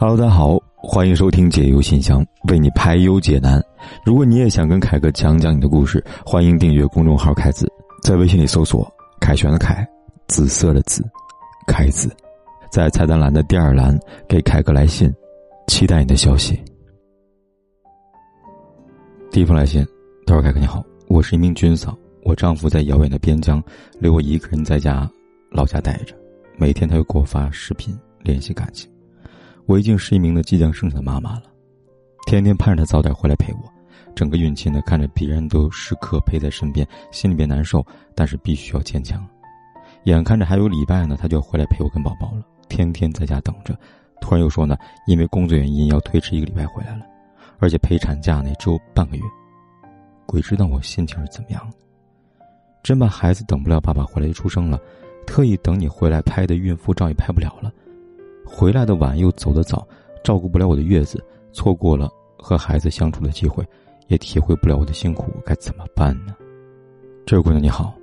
Hello，大家好，欢迎收听解忧信箱，为你排忧解难。如果你也想跟凯哥讲讲你的故事，欢迎订阅公众号“凯子”，在微信里搜索“凯旋的凯，紫色的紫，凯子”，在菜单栏的第二栏给凯哥来信，期待你的消息。第一封来信，他说：“凯哥你好，我是一名军嫂，我丈夫在遥远的边疆，留我一个人在家老家待着，每天他又给我发视频联系感情。”我已经是一名的即将生产的妈妈了，天天盼着她早点回来陪我。整个孕期呢，看着别人都时刻陪在身边，心里边难受，但是必须要坚强。眼看着还有礼拜呢，她就要回来陪我跟宝宝了。天天在家等着，突然又说呢，因为工作原因要推迟一个礼拜回来了，而且陪产假呢只有半个月。鬼知道我心情是怎么样的，真怕孩子等不了爸爸回来就出生了，特意等你回来拍的孕妇照也拍不了了。回来的晚又走得早，照顾不了我的月子，错过了和孩子相处的机会，也体会不了我的辛苦，该怎么办呢？这位姑娘你好，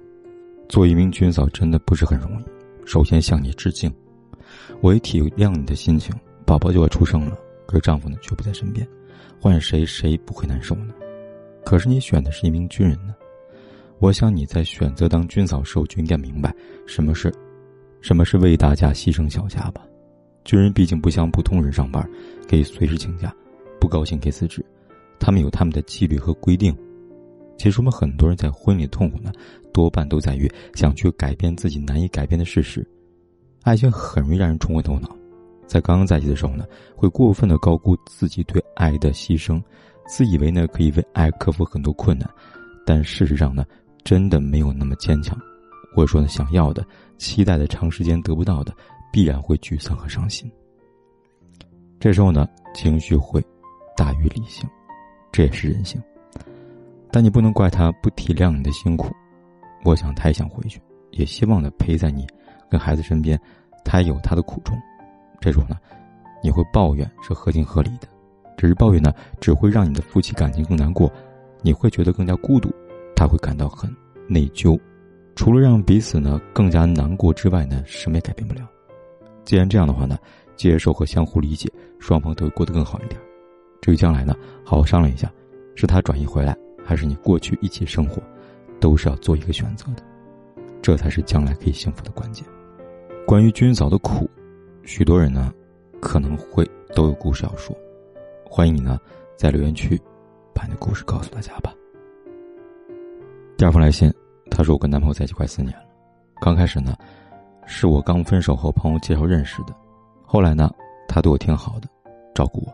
做一名军嫂真的不是很容易。首先向你致敬，我也体谅你的心情。宝宝就要出生了，可是丈夫呢却不在身边，换谁谁不会难受呢？可是你选的是一名军人呢，我想你在选择当军嫂时候就应该明白什么是，什么是为大家牺牲小家吧。军人毕竟不像普通人上班，可以随时请假，不高兴可以辞职，他们有他们的纪律和规定。其实我们很多人在婚礼痛苦呢，多半都在于想去改变自己难以改变的事实。爱情很容易让人冲昏头脑，在刚刚在一起的时候呢，会过分的高估自己对爱的牺牲，自以为呢可以为爱克服很多困难，但事实上呢，真的没有那么坚强。或者说呢，想要的、期待的、长时间得不到的。必然会沮丧和伤心。这时候呢，情绪会大于理性，这也是人性。但你不能怪他不体谅你的辛苦。我想他也想回去，也希望呢陪在你跟孩子身边。他也有他的苦衷。这时候呢，你会抱怨是合情合理的，只是抱怨呢只会让你的夫妻感情更难过，你会觉得更加孤独，他会感到很内疚。除了让彼此呢更加难过之外呢，什么也改变不了。既然这样的话呢，接受和相互理解，双方都会过得更好一点。至于将来呢，好好商量一下，是他转移回来，还是你过去一起生活，都是要做一个选择的，这才是将来可以幸福的关键。关于军嫂的苦，许多人呢可能会都有故事要说，欢迎你呢在留言区把你的故事告诉大家吧。第二封来信，他说我跟男朋友在一起快四年了，刚开始呢。是我刚分手后朋友介绍认识的，后来呢，他对我挺好的，照顾我，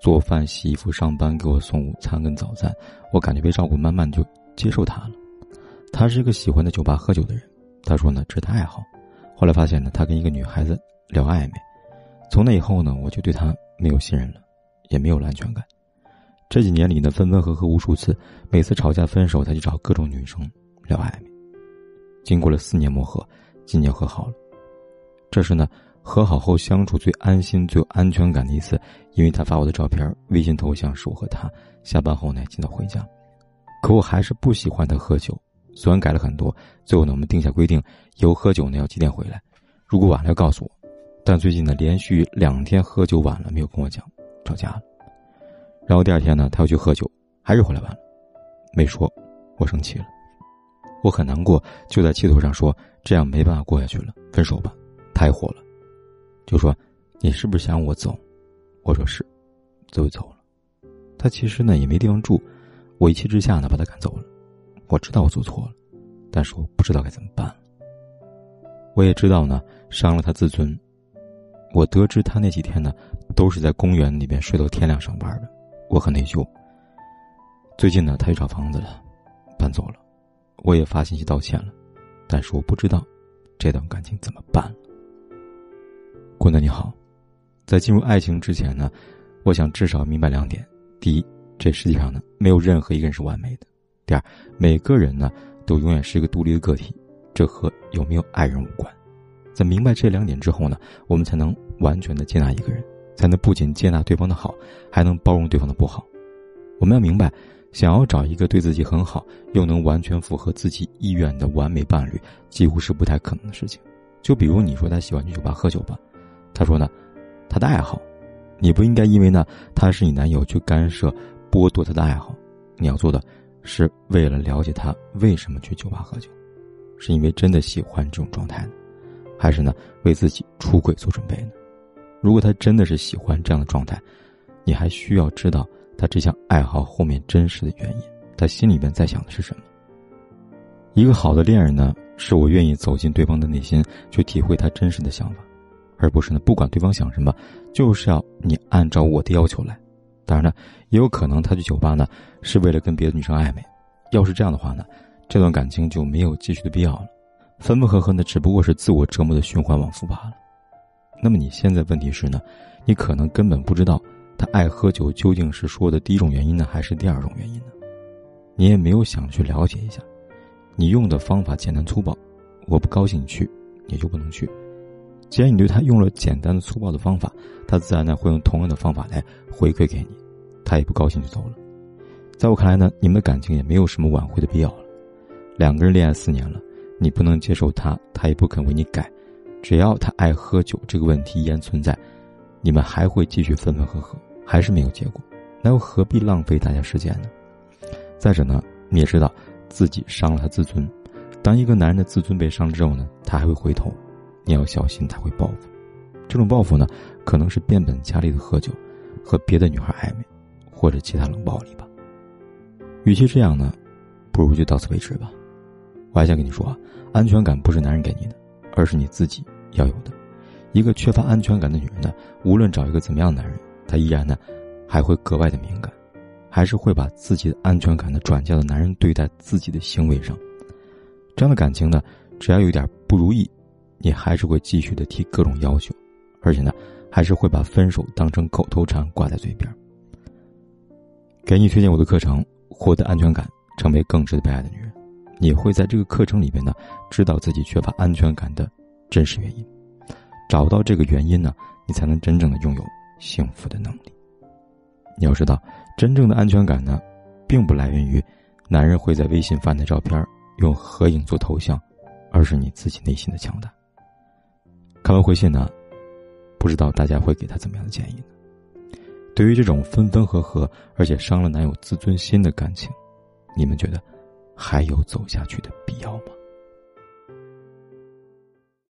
做饭、洗衣服、上班，给我送午餐跟早餐，我感觉被照顾，慢慢就接受他了。他是一个喜欢在酒吧喝酒的人，他说呢这是他爱好。后来发现呢，他跟一个女孩子聊暧昧，从那以后呢，我就对他没有信任了，也没有了安全感。这几年里呢，分分合合无数次，每次吵架分手，他就找各种女生聊暧昧。经过了四年磨合。今年和好了，这是呢和好后相处最安心、最有安全感的一次，因为他发我的照片，微信头像是我和他。下班后呢尽早回家，可我还是不喜欢他喝酒，虽然改了很多，最后呢我们定下规定，以后喝酒呢要几点回来，如果晚了要告诉我，但最近呢连续两天喝酒晚了没有跟我讲，吵架了，然后第二天呢他要去喝酒，还是回来晚了，没说，我生气了。我很难过，就在气头上说：“这样没办法过下去了，分手吧。”太火了，就说：“你是不是想我走？”我说：“是。”就走了。他其实呢也没地方住，我一气之下呢把他赶走了。我知道我做错了，但是我不知道该怎么办。我也知道呢伤了他自尊。我得知他那几天呢都是在公园里边睡到天亮上班的，我很内疚。最近呢他去找房子了，搬走了。我也发信息道歉了，但是我不知道这段感情怎么办。姑娘你好，在进入爱情之前呢，我想至少明白两点：第一，这世界上呢没有任何一个人是完美的；第二，每个人呢都永远是一个独立的个体，这和有没有爱人无关。在明白这两点之后呢，我们才能完全的接纳一个人，才能不仅接纳对方的好，还能包容对方的不好。我们要明白。想要找一个对自己很好又能完全符合自己意愿的完美伴侣，几乎是不太可能的事情。就比如你说他喜欢去酒吧喝酒吧，他说呢，他的爱好，你不应该因为呢他是你男友去干涉、剥夺他的爱好。你要做的，是为了了解他为什么去酒吧喝酒，是因为真的喜欢这种状态呢，还是呢为自己出轨做准备呢？如果他真的是喜欢这样的状态，你还需要知道他这项爱好后面真实的原因，他心里面在想的是什么。一个好的恋人呢，是我愿意走进对方的内心，去体会他真实的想法，而不是呢不管对方想什么，就是要你按照我的要求来。当然呢，也有可能他去酒吧呢是为了跟别的女生暧昧。要是这样的话呢，这段感情就没有继续的必要了。分分合合呢，只不过是自我折磨的循环往复罢了。那么你现在问题是呢，你可能根本不知道他爱喝酒究竟是说的第一种原因呢，还是第二种原因呢？你也没有想去了解一下。你用的方法简单粗暴，我不高兴去，你就不能去。既然你对他用了简单的粗暴的方法，他自然呢会用同样的方法来回馈给你，他也不高兴就走了。在我看来呢，你们的感情也没有什么挽回的必要了。两个人恋爱四年了，你不能接受他，他也不肯为你改。只要他爱喝酒这个问题依然存在，你们还会继续分分合合，还是没有结果，那又何必浪费大家时间呢？再者呢，你也知道自己伤了他自尊，当一个男人的自尊被伤之后呢，他还会回头，你要小心他会报复。这种报复呢，可能是变本加厉的喝酒，和别的女孩暧昧，或者其他冷暴力吧。与其这样呢，不如就到此为止吧。我还想跟你说，安全感不是男人给你的。而是你自己要有的，一个缺乏安全感的女人呢，无论找一个怎么样的男人，她依然呢，还会格外的敏感，还是会把自己的安全感呢转嫁到男人对待自己的行为上。这样的感情呢，只要有一点不如意，你还是会继续的提各种要求，而且呢，还是会把分手当成口头禅挂在嘴边。给你推荐我的课程，获得安全感，成为更值得被爱的女人。你会在这个课程里面呢，知道自己缺乏安全感的真实原因，找到这个原因呢，你才能真正的拥有幸福的能力。你要知道，真正的安全感呢，并不来源于男人会在微信发的照片，用合影做头像，而是你自己内心的强大。看完回信呢，不知道大家会给他怎么样的建议呢？对于这种分分合合而且伤了男友自尊心的感情，你们觉得？还有走下去的必要吗？